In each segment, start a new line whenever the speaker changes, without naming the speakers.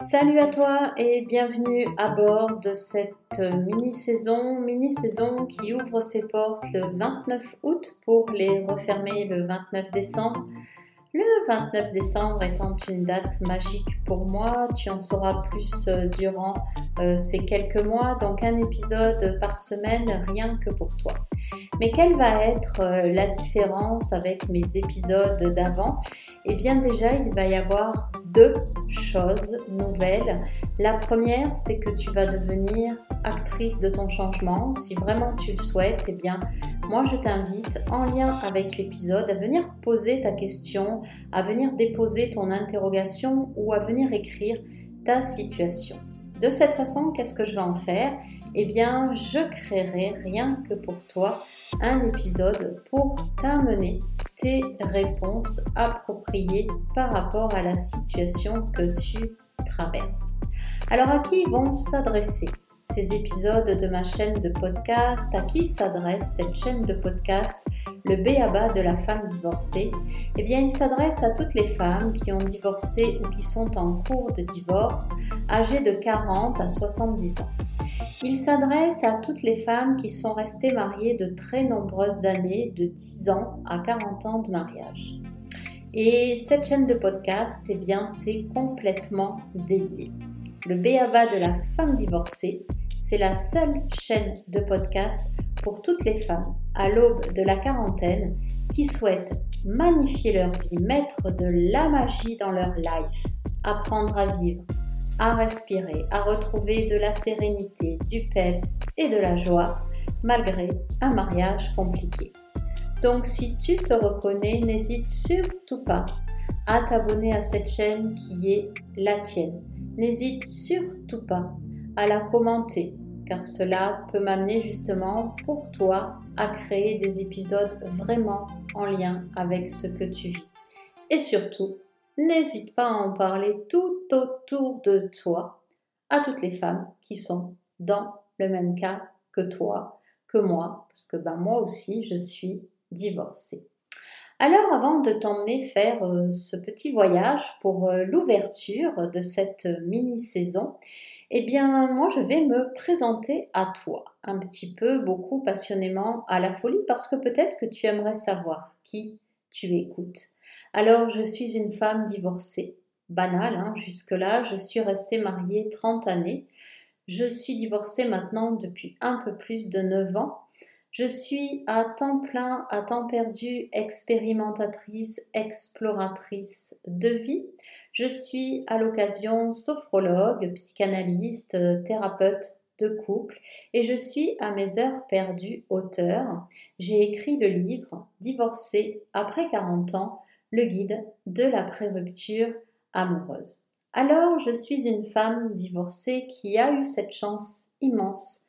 Salut à toi et bienvenue à bord de cette mini-saison, mini-saison qui ouvre ses portes le 29 août pour les refermer le 29 décembre. Le 29 décembre étant une date magique pour moi, tu en sauras plus euh, durant euh, ces quelques mois, donc un épisode par semaine rien que pour toi. Mais quelle va être euh, la différence avec mes épisodes d'avant? Eh bien déjà, il va y avoir deux choses nouvelles. La première, c'est que tu vas devenir actrice de ton changement. Si vraiment tu le souhaites, eh bien moi je t'invite en lien avec l'épisode à venir poser ta question, à venir déposer ton interrogation ou à venir écrire ta situation. De cette façon, qu'est-ce que je vais en faire? Eh bien, je créerai rien que pour toi un épisode pour t'amener tes réponses appropriées par rapport à la situation que tu traverses. Alors à qui vont s'adresser ces épisodes de ma chaîne de podcast, à qui s'adresse cette chaîne de podcast, le B.A.B.A. de la femme divorcée? Eh bien, il s'adresse à toutes les femmes qui ont divorcé ou qui sont en cours de divorce, âgées de 40 à 70 ans. Il s'adresse à toutes les femmes qui sont restées mariées de très nombreuses années, de 10 ans à 40 ans de mariage. Et cette chaîne de podcast, eh bien, t'est complètement dédiée. Le Béaba de la femme divorcée, c'est la seule chaîne de podcast pour toutes les femmes à l'aube de la quarantaine qui souhaitent magnifier leur vie, mettre de la magie dans leur life, apprendre à vivre, à respirer, à retrouver de la sérénité, du peps et de la joie malgré un mariage compliqué. Donc si tu te reconnais, n'hésite surtout pas à t'abonner à cette chaîne qui est la tienne n'hésite surtout pas à la commenter, car cela peut m'amener justement pour toi à créer des épisodes vraiment en lien avec ce que tu vis. Et surtout, n'hésite pas à en parler tout autour de toi à toutes les femmes qui sont dans le même cas que toi, que moi, parce que ben moi aussi je suis divorcée. Alors avant de t'emmener faire euh, ce petit voyage pour euh, l'ouverture de cette mini-saison, eh bien moi je vais me présenter à toi un petit peu, beaucoup passionnément à la folie parce que peut-être que tu aimerais savoir qui tu écoutes. Alors je suis une femme divorcée, banale hein, jusque-là, je suis restée mariée 30 années. Je suis divorcée maintenant depuis un peu plus de 9 ans je suis à temps plein, à temps perdu, expérimentatrice, exploratrice de vie. Je suis à l'occasion sophrologue, psychanalyste, thérapeute de couple et je suis à mes heures perdues auteur. J'ai écrit le livre Divorcé après 40 ans, le guide de la pré-rupture amoureuse. Alors, je suis une femme divorcée qui a eu cette chance immense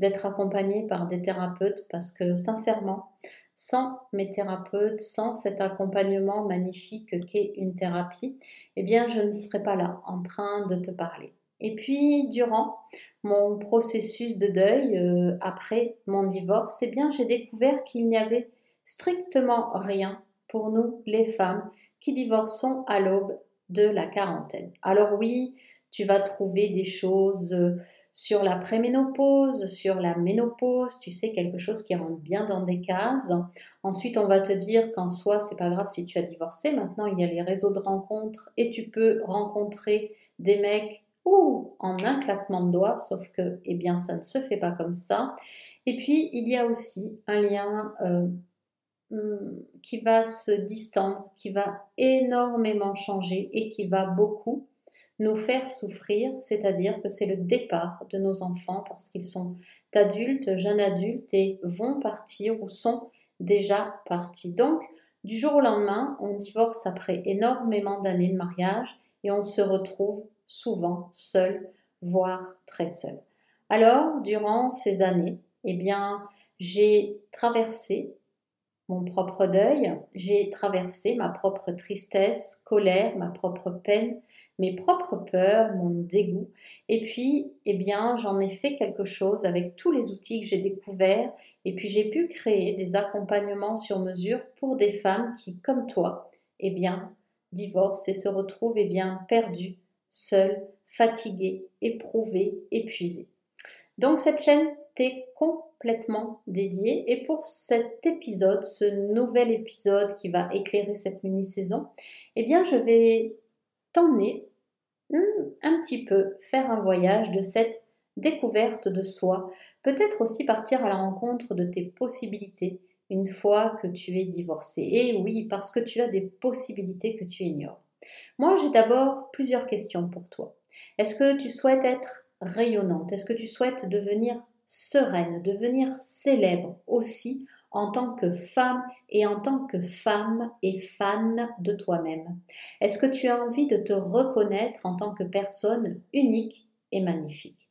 d'être accompagnée par des thérapeutes parce que sincèrement, sans mes thérapeutes, sans cet accompagnement magnifique qu'est une thérapie, eh bien je ne serais pas là en train de te parler. Et puis durant mon processus de deuil euh, après mon divorce, eh bien j'ai découvert qu'il n'y avait strictement rien pour nous les femmes qui divorçons à l'aube de la quarantaine. Alors oui, tu vas trouver des choses euh, sur la préménopause, sur la ménopause, tu sais, quelque chose qui rentre bien dans des cases. Ensuite, on va te dire qu'en soi, c'est pas grave si tu as divorcé. Maintenant, il y a les réseaux de rencontres et tu peux rencontrer des mecs ou en un claquement de doigts, sauf que, eh bien, ça ne se fait pas comme ça. Et puis, il y a aussi un lien euh, hmm, qui va se distendre, qui va énormément changer et qui va beaucoup nous faire souffrir, c'est-à-dire que c'est le départ de nos enfants parce qu'ils sont adultes, jeunes adultes et vont partir ou sont déjà partis. Donc, du jour au lendemain, on divorce après énormément d'années de mariage et on se retrouve souvent seul, voire très seul. Alors, durant ces années, eh bien, j'ai traversé mon propre deuil, j'ai traversé ma propre tristesse, colère, ma propre peine, mes propres peurs, mon dégoût. Et puis, eh bien, j'en ai fait quelque chose avec tous les outils que j'ai découverts. Et puis, j'ai pu créer des accompagnements sur mesure pour des femmes qui, comme toi, eh bien, divorcent et se retrouvent, eh bien, perdues, seules, fatigué, éprouvé, épuisé. Donc cette chaîne t'est complètement dédiée et pour cet épisode, ce nouvel épisode qui va éclairer cette mini-saison, eh bien je vais t'emmener un petit peu faire un voyage de cette découverte de soi, peut-être aussi partir à la rencontre de tes possibilités une fois que tu es divorcé. Et oui, parce que tu as des possibilités que tu ignores. Moi, j'ai d'abord plusieurs questions pour toi. Est-ce que tu souhaites être rayonnante? Est-ce que tu souhaites devenir sereine, devenir célèbre aussi en tant que femme et en tant que femme et fan de toi-même. Est-ce que tu as envie de te reconnaître en tant que personne unique et magnifique?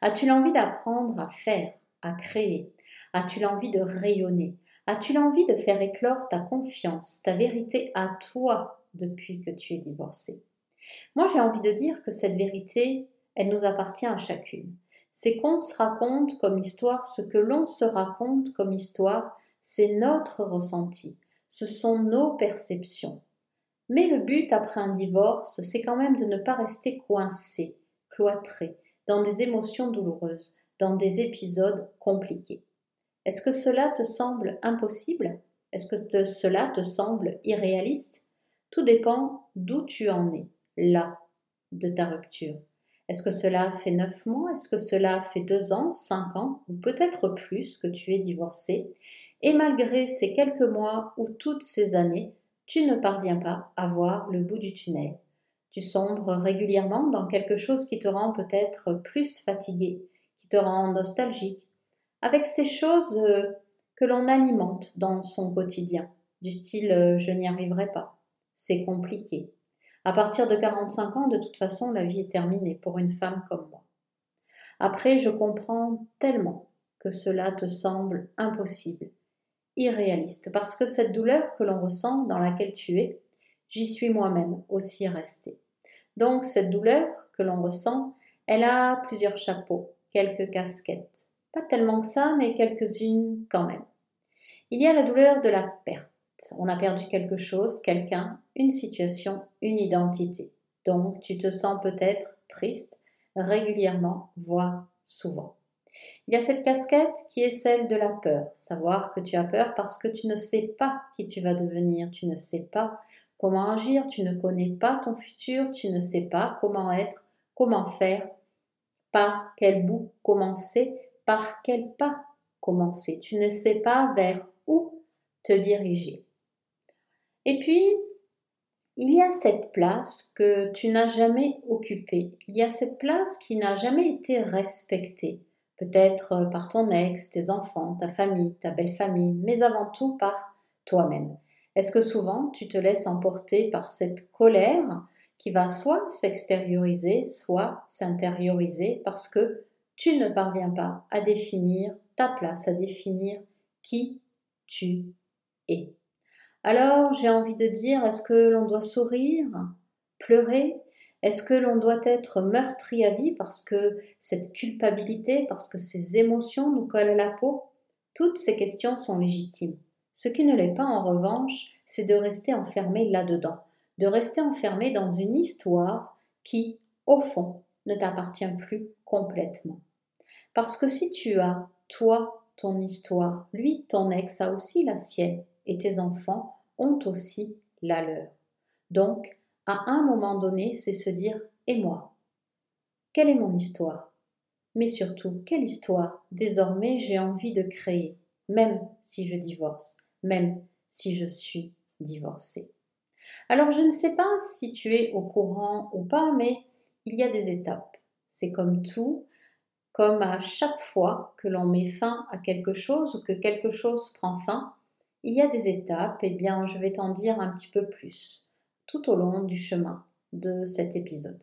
As-tu l'envie d'apprendre à faire, à créer? As-tu l'envie de rayonner? As-tu l'envie de faire éclore ta confiance, ta vérité à toi depuis que tu es divorcée? Moi, j'ai envie de dire que cette vérité, elle nous appartient à chacune. C'est qu'on se raconte comme histoire ce que l'on se raconte comme histoire, c'est notre ressenti, ce sont nos perceptions. Mais le but après un divorce, c'est quand même de ne pas rester coincé, cloîtré, dans des émotions douloureuses, dans des épisodes compliqués. Est-ce que cela te semble impossible? Est-ce que cela te semble irréaliste? Tout dépend d'où tu en es, là, de ta rupture. Est-ce que cela fait neuf mois? Est-ce que cela fait deux ans, cinq ans, ou peut-être plus que tu es divorcé? Et malgré ces quelques mois ou toutes ces années, tu ne parviens pas à voir le bout du tunnel. Tu sombres régulièrement dans quelque chose qui te rend peut-être plus fatigué, qui te rend nostalgique, avec ces choses euh, que l'on alimente dans son quotidien, du style euh, je n'y arriverai pas, c'est compliqué. À partir de 45 ans, de toute façon, la vie est terminée pour une femme comme moi. Après, je comprends tellement que cela te semble impossible, irréaliste, parce que cette douleur que l'on ressent, dans laquelle tu es, j'y suis moi-même aussi restée. Donc cette douleur que l'on ressent, elle a plusieurs chapeaux, quelques casquettes. Pas tellement que ça, mais quelques-unes quand même. Il y a la douleur de la perte. On a perdu quelque chose, quelqu'un, une situation, une identité. Donc tu te sens peut-être triste régulièrement, voire souvent. Il y a cette casquette qui est celle de la peur, savoir que tu as peur parce que tu ne sais pas qui tu vas devenir, tu ne sais pas comment agir, tu ne connais pas ton futur, tu ne sais pas comment être, comment faire, par quel bout commencer, par quel pas commencer. Tu ne sais pas vers où te diriger. Et puis, il y a cette place que tu n'as jamais occupée. Il y a cette place qui n'a jamais été respectée. Peut-être par ton ex, tes enfants, ta famille, ta belle famille, mais avant tout par toi-même. Est-ce que souvent tu te laisses emporter par cette colère qui va soit s'extérioriser, soit s'intérioriser parce que tu ne parviens pas à définir ta place, à définir qui tu es? Alors j'ai envie de dire, est-ce que l'on doit sourire, pleurer Est-ce que l'on doit être meurtri à vie parce que cette culpabilité, parce que ces émotions nous collent à la peau? Toutes ces questions sont légitimes. Ce qui ne l'est pas en revanche, c'est de rester enfermé là-dedans, de rester enfermé dans une histoire qui, au fond, ne t'appartient plus complètement. Parce que si tu as, toi, ton histoire, lui, ton ex a aussi la sienne, et tes enfants ont aussi la leur. Donc, à un moment donné, c'est se dire Et moi? Quelle est mon histoire? Mais surtout, quelle histoire? Désormais j'ai envie de créer, même si je divorce, même si je suis divorcée. Alors, je ne sais pas si tu es au courant ou pas, mais il y a des étapes. C'est comme tout, comme à chaque fois que l'on met fin à quelque chose ou que quelque chose prend fin, il y a des étapes, et eh bien je vais t'en dire un petit peu plus tout au long du chemin de cet épisode.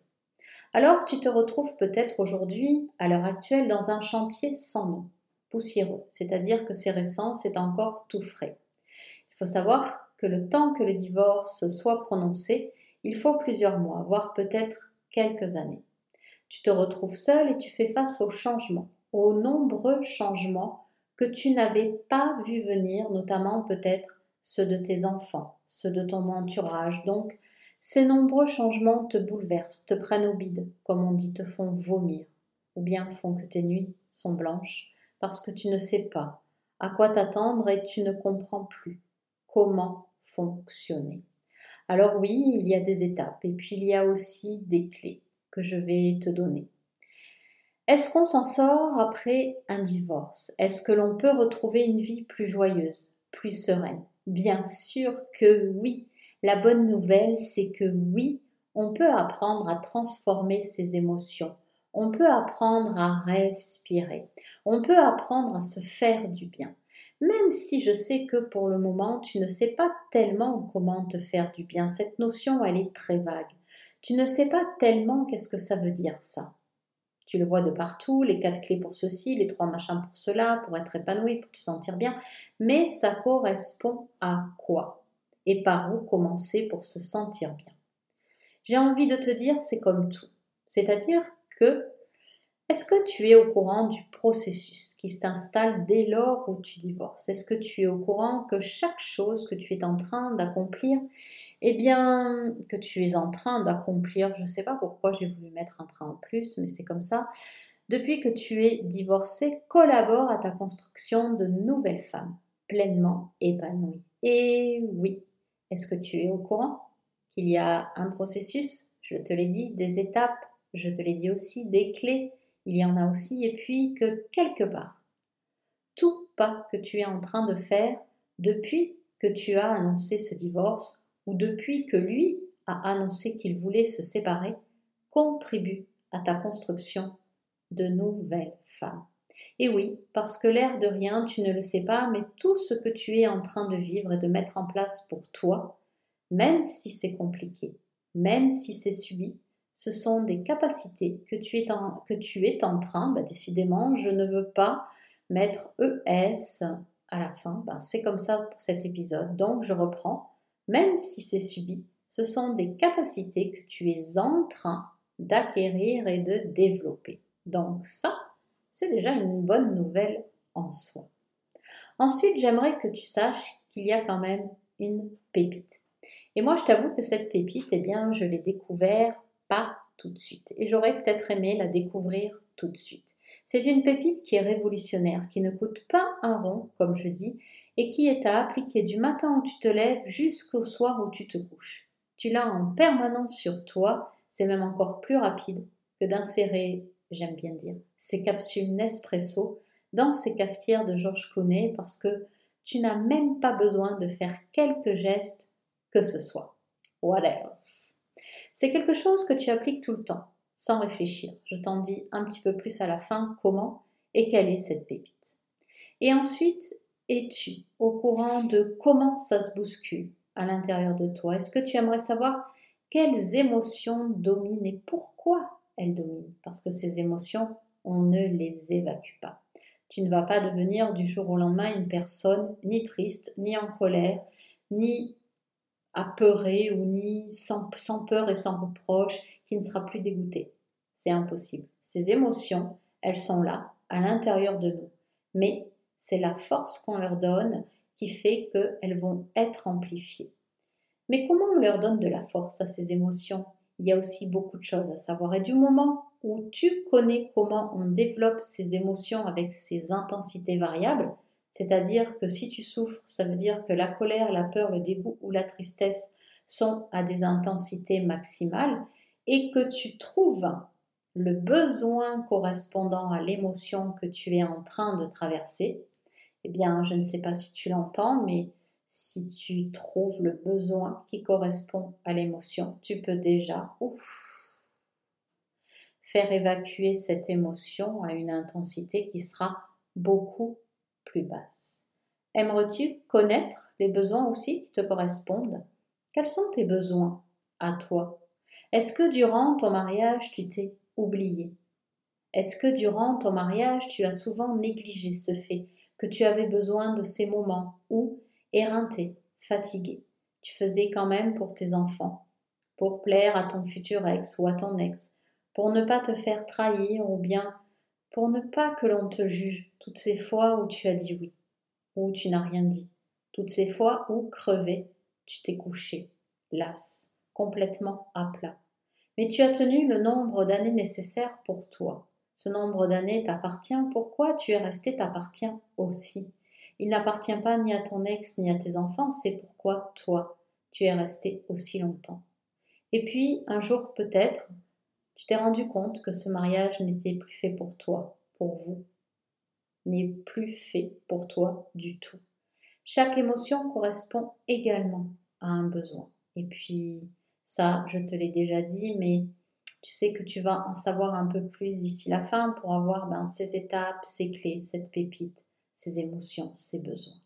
Alors tu te retrouves peut-être aujourd'hui, à l'heure actuelle, dans un chantier sans nom, poussiéreux, c'est-à-dire que c'est récent, c'est encore tout frais. Il faut savoir que le temps que le divorce soit prononcé, il faut plusieurs mois, voire peut-être quelques années. Tu te retrouves seul et tu fais face aux changements, aux nombreux changements que tu n'avais pas vu venir, notamment peut-être ceux de tes enfants, ceux de ton entourage. Donc, Ces nombreux changements te bouleversent, te prennent au bide, comme on dit, te font vomir, ou bien font que tes nuits sont blanches, parce que tu ne sais pas à quoi t'attendre et tu ne comprends plus comment fonctionner. Alors oui, il y a des étapes et puis il y a aussi des clés que je vais te donner. Est-ce qu'on s'en sort après un divorce? Est-ce que l'on peut retrouver une vie plus joyeuse, plus sereine? Bien sûr que oui. La bonne nouvelle, c'est que oui, on peut apprendre à transformer ses émotions. On peut apprendre à respirer. On peut apprendre à se faire du bien. Même si je sais que pour le moment, tu ne sais pas tellement comment te faire du bien. Cette notion, elle est très vague. Tu ne sais pas tellement qu'est-ce que ça veut dire ça. Tu le vois de partout, les quatre clés pour ceci, les trois machins pour cela, pour être épanoui, pour te sentir bien. Mais ça correspond à quoi Et par où commencer pour se sentir bien J'ai envie de te dire, c'est comme tout. C'est-à-dire que est-ce que tu es au courant du processus qui s'installe dès lors où tu divorces? Est-ce que tu es au courant que chaque chose que tu es en train d'accomplir eh bien, que tu es en train d'accomplir, je ne sais pas pourquoi j'ai voulu mettre un train en plus, mais c'est comme ça, depuis que tu es divorcé, collabore à ta construction de nouvelles femmes, pleinement épanouies. Et oui, est-ce que tu es au courant qu'il y a un processus? Je te l'ai dit, des étapes, je te l'ai dit aussi, des clés, il y en a aussi, et puis que quelque part, tout pas que tu es en train de faire depuis que tu as annoncé ce divorce ou depuis que lui a annoncé qu'il voulait se séparer, contribue à ta construction de nouvelles femmes. Et oui, parce que l'air de rien, tu ne le sais pas, mais tout ce que tu es en train de vivre et de mettre en place pour toi, même si c'est compliqué, même si c'est subi, ce sont des capacités que tu es en, train, bah décidément, je ne veux pas mettre ES à la fin, ben c'est comme ça pour cet épisode, donc je reprends même si c'est subi, ce sont des capacités que tu es en train d'acquérir et de développer. Donc ça, c'est déjà une bonne nouvelle en soi. Ensuite, j'aimerais que tu saches qu'il y a quand même une pépite. Et moi, je t'avoue que cette pépite, eh bien, je l'ai découvert pas tout de suite. Et j'aurais peut-être aimé la découvrir tout de suite. C'est une pépite qui est révolutionnaire, qui ne coûte pas un rond, comme je dis, et qui est à appliquer du matin où tu te lèves jusqu'au soir où tu te couches. Tu l'as en permanence sur toi, c'est même encore plus rapide que d'insérer, j'aime bien dire, ces capsules Nespresso dans ces cafetières de Georges Clooney parce que tu n'as même pas besoin de faire quelques gestes que ce soit. What else? C'est quelque chose que tu appliques tout le temps, sans réfléchir. Je t'en dis un petit peu plus à la fin comment et quelle est cette pépite. Et ensuite, es-tu au courant de comment ça se bouscule à l'intérieur de toi? Est-ce que tu aimerais savoir quelles émotions dominent et pourquoi elles dominent? Parce que ces émotions, on ne les évacue pas. Tu ne vas pas devenir du jour au lendemain une personne ni triste, ni en colère, ni apeurée ou ni sans, peur et sans reproche, qui ne sera plus dégoûtée. C'est impossible. Ces émotions, elles sont là, à l'intérieur de nous. Mais c'est la force qu'on leur donne qui fait qu'elles vont être amplifiées. Mais comment on leur donne de la force à ces émotions? Il y a aussi beaucoup de choses à savoir. Et du moment où tu connais comment on développe ces émotions avec ces intensités variables, c'est-à-dire que si tu souffres, ça veut dire que la colère, la peur, le dégoût ou la tristesse sont à des intensités maximales et que tu trouves le besoin correspondant à l'émotion que tu es en train de traverser, eh bien, je ne sais pas si tu l'entends, mais si tu trouves le besoin qui correspond à l'émotion, tu peux déjà faire évacuer cette émotion à une intensité qui sera beaucoup plus basse. Aimerais-tu connaître les besoins aussi qui te correspondent? Quels sont tes besoins à toi? Est-ce que durant ton mariage, tu t'es oublié Est-ce que durant ton mariage, tu as souvent négligé ce fait que tu avais besoin de ces moments où, éreinté, fatigué, tu faisais quand même pour tes enfants, pour plaire à ton futur ex ou à ton ex, pour ne pas te faire trahir ou bien pour ne pas que l'on te juge toutes ces fois où tu as dit oui, où tu n'as rien dit, toutes ces fois où, crevé, tu t'es couché, las, complètement à plat. Mais tu as tenu le nombre d'années nécessaires pour toi. Ce nombre d'années t'appartient. Pourquoi tu es resté t'appartient aussi? Il n'appartient pas ni à ton ex ni à tes enfants, c'est pourquoi toi, tu es resté aussi longtemps. Et puis, un jour peut-être, tu t'es rendu compte que ce mariage n'était plus fait pour toi, pour vous, n'est plus fait pour toi du tout. Chaque émotion correspond également à un besoin. Et puis, ça, je te l'ai déjà dit, mais tu sais que tu vas en savoir un peu plus d'ici la fin pour avoir ben, ces étapes, ces clés, cette pépite, ces émotions, ces besoins.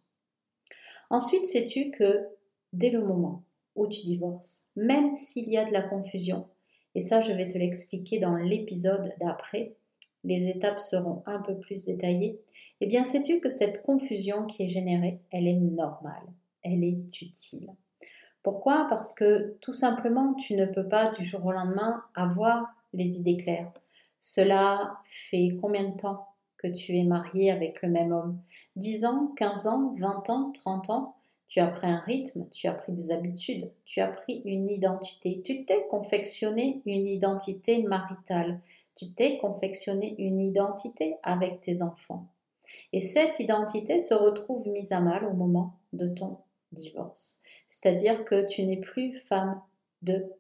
Ensuite, sais-tu que dès le moment où tu divorces, même s'il y a de la confusion, et ça je vais te l'expliquer dans l'épisode d'après, les étapes seront un peu plus détaillées, eh bien sais-tu que cette confusion qui est générée, elle est normale, elle est utile. Pourquoi? Parce que tout simplement, tu ne peux pas du jour au lendemain avoir les idées claires. Cela fait combien de temps que tu es marié avec le même homme? 10 ans, 15 ans, 20 ans, 30 ans? Tu as pris un rythme, tu as pris des habitudes, tu as pris une identité. Tu t'es confectionné une identité maritale. Tu t'es confectionné une identité avec tes enfants. Et cette identité se retrouve mise à mal au moment de ton divorce. C'est-à-dire que tu n'es plus femme de.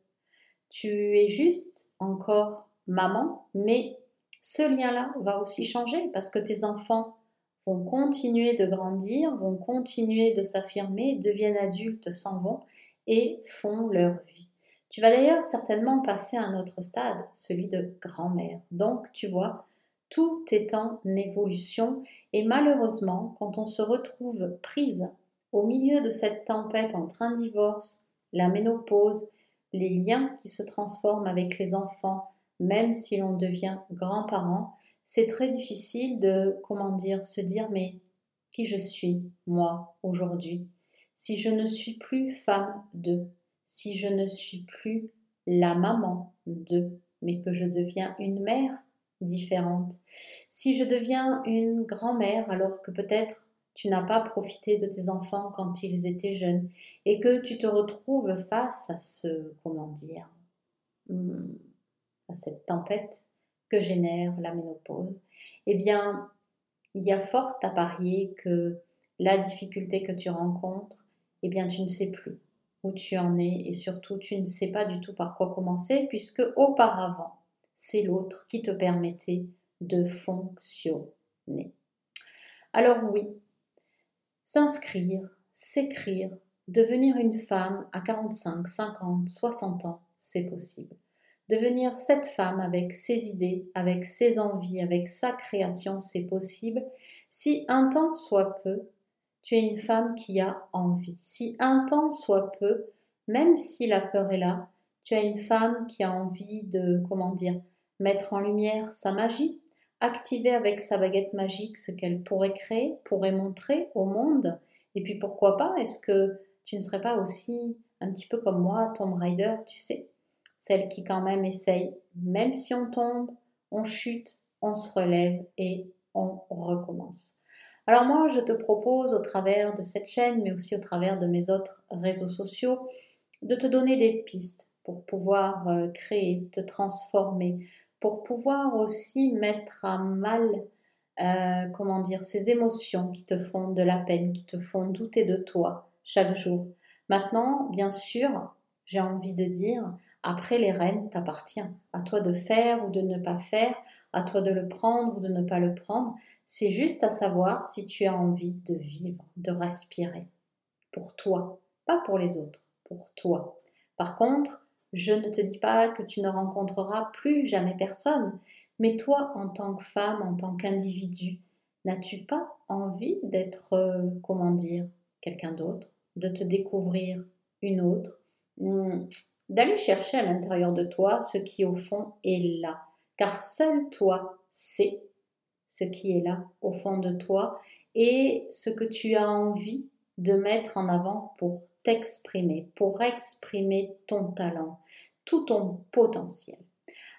Tu es juste encore maman, mais ce lien-là va aussi changer parce que tes enfants vont continuer de grandir, vont continuer de s'affirmer, deviennent adultes, s'en vont et font leur vie. Tu vas d'ailleurs certainement passer à un autre stade, celui de grand-mère. Donc, tu vois, tout est en évolution et malheureusement, quand on se retrouve prise au milieu de cette tempête entre un divorce, la ménopause, les liens qui se transforment avec les enfants, même si l'on devient grand-parent, c'est très difficile de, comment dire, se dire mais qui je suis, moi, aujourd'hui, si je ne suis plus femme de, si je ne suis plus la maman de, mais que je deviens une mère, différente? Si je deviens une grand-mère alors que peut-être tu n'as pas profité de tes enfants quand ils étaient jeunes et que tu te retrouves face à ce, comment dire, hmm, à cette tempête que génère la ménopause, eh bien, il y a fort à parier que la difficulté que tu rencontres, eh bien, tu ne sais plus où tu en es et surtout tu ne sais pas du tout par quoi commencer puisque auparavant, c'est l'autre qui te permettait de fonctionner. Alors oui, s'inscrire, s'écrire, devenir une femme à 45, 50, 60 ans, c'est possible. Devenir cette femme avec ses idées, avec ses envies, avec sa création, c'est possible si un temps soit peu, tu es une femme qui a envie. Si un temps soit peu, même si la peur est là, tu as une femme qui a envie de, comment dire, mettre en lumière sa magie, activer avec sa baguette magique ce qu'elle pourrait créer, pourrait montrer au monde. Et puis pourquoi pas, est-ce que tu ne serais pas aussi un petit peu comme moi, Tomb Raider, tu sais, celle qui quand même essaye, même si on tombe, on chute, on se relève et on recommence. Alors moi, je te propose au travers de cette chaîne, mais aussi au travers de mes autres réseaux sociaux, de te donner des pistes pour pouvoir euh, créer, te transformer, pour pouvoir aussi mettre à mal, euh, comment dire, ces émotions qui te font de la peine, qui te font douter de toi chaque jour. Maintenant, bien sûr, j'ai envie de dire, après les rênes t'appartient. À toi de faire ou de ne pas faire, à toi de le prendre ou de ne pas le prendre. C'est juste à savoir si tu as envie de vivre, de respirer. Pour toi, pas pour les autres, pour toi. Par contre, je ne te dis pas que tu ne rencontreras plus jamais personne, mais toi, en tant que femme, en tant qu'individu, n'as-tu pas envie d'être, euh, comment dire, quelqu'un d'autre, de te découvrir une autre, hmm, d'aller chercher à l'intérieur de toi ce qui au fond est là, car seul toi sais ce qui est là au fond de toi et ce que tu as envie de mettre en avant pour t'exprimer, pour exprimer ton talent, tout ton potentiel.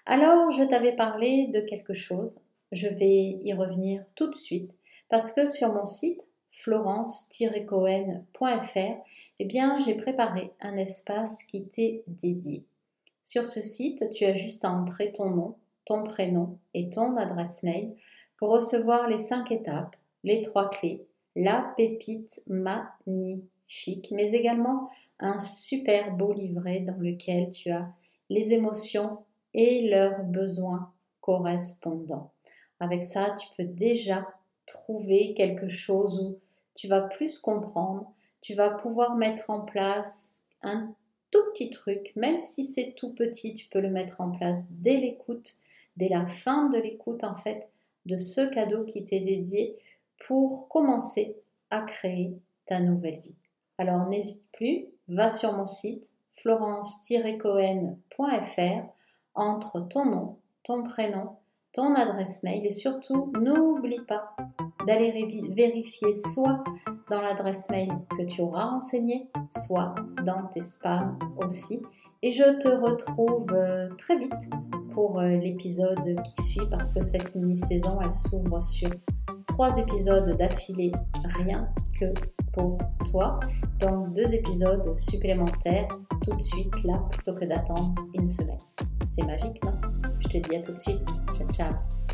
Alors, je t'avais parlé de quelque chose, je vais y revenir tout de suite, parce que sur mon site florence-cohen.fr, eh bien, j'ai préparé un espace qui t'est dédié. Sur ce site, tu as juste à entrer ton nom, ton prénom et ton adresse mail pour recevoir les cinq étapes, les trois clés, la pépite magnifique, mais également un super beau livret dans lequel tu as les émotions et leurs besoins correspondants. Avec ça, tu peux déjà trouver quelque chose où tu vas plus comprendre, tu vas pouvoir mettre en place un tout petit truc, même si c'est tout petit, tu peux le mettre en place dès l'écoute, dès la fin de l'écoute en fait, de ce cadeau qui t'est dédié pour commencer à créer ta nouvelle vie. Alors n'hésite plus, va sur mon site florence-cohen.fr, entre ton nom, ton prénom, ton adresse mail et surtout n'oublie pas d'aller vérifier soit dans l'adresse mail que tu auras renseigné, soit dans tes spams aussi. Et je te retrouve euh, très vite pour euh, l'épisode qui suit parce que cette mini-saison, elle s'ouvre sur trois épisodes d'affilée, rien que pour toi. Donc deux épisodes supplémentaires tout de suite là plutôt que d'attendre une semaine. C'est magique, non? Je te dis à tout de suite. Ciao, ciao